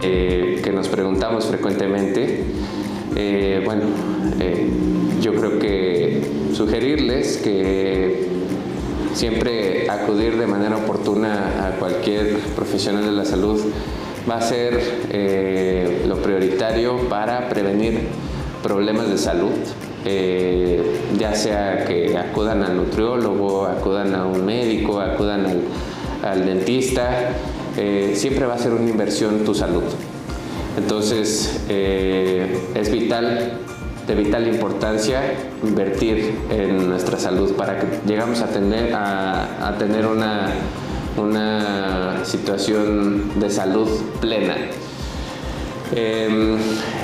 eh, que nos preguntamos frecuentemente. Eh, bueno, eh, yo creo que sugerirles que siempre acudir de manera oportuna a cualquier profesional de la salud va a ser lo prioritario para prevenir problemas de salud, ya sea que acudan al nutriólogo, acudan a un médico, acudan al, al dentista, eh, siempre va a ser una inversión tu salud. Entonces, eh, es vital, de vital importancia, invertir en nuestra salud para que llegamos a tener, a, tener una, una situación de salud plena. Em,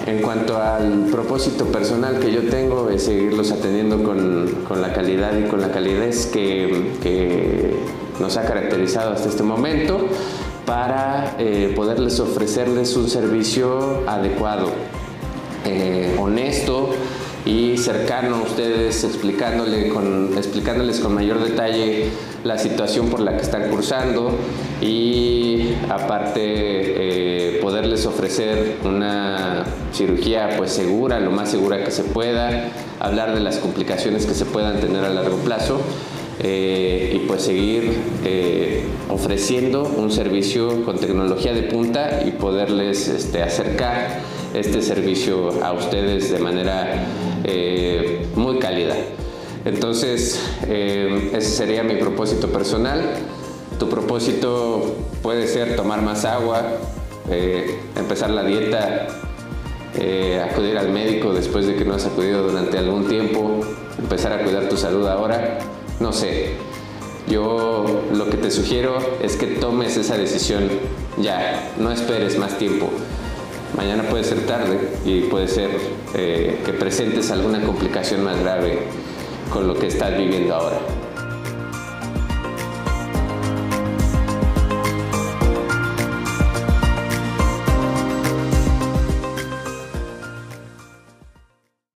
en cuanto al propósito personal que yo tengo, es seguirlos atendiendo con, con la calidad y con la calidez que, que nos ha caracterizado hasta este momento para eh, poderles ofrecerles un servicio adecuado, eh, honesto y cercano a ustedes, explicándole con, explicándoles con mayor detalle la situación por la que están cursando y aparte eh, poderles ofrecer una cirugía pues segura, lo más segura que se pueda, hablar de las complicaciones que se puedan tener a largo plazo eh, y pues seguir eh, ofreciendo un servicio con tecnología de punta y poderles este, acercar este servicio a ustedes de manera eh, muy cálida. Entonces, ese sería mi propósito personal. Tu propósito puede ser tomar más agua, empezar la dieta, acudir al médico después de que no has acudido durante algún tiempo, empezar a cuidar tu salud ahora no sé. Yo lo que te sugiero es que tomes esa decisión ya, no esperes más tiempo. Mañana puede ser tarde y puede ser eh, que presentes alguna complicación más grave con lo que estás viviendo ahora.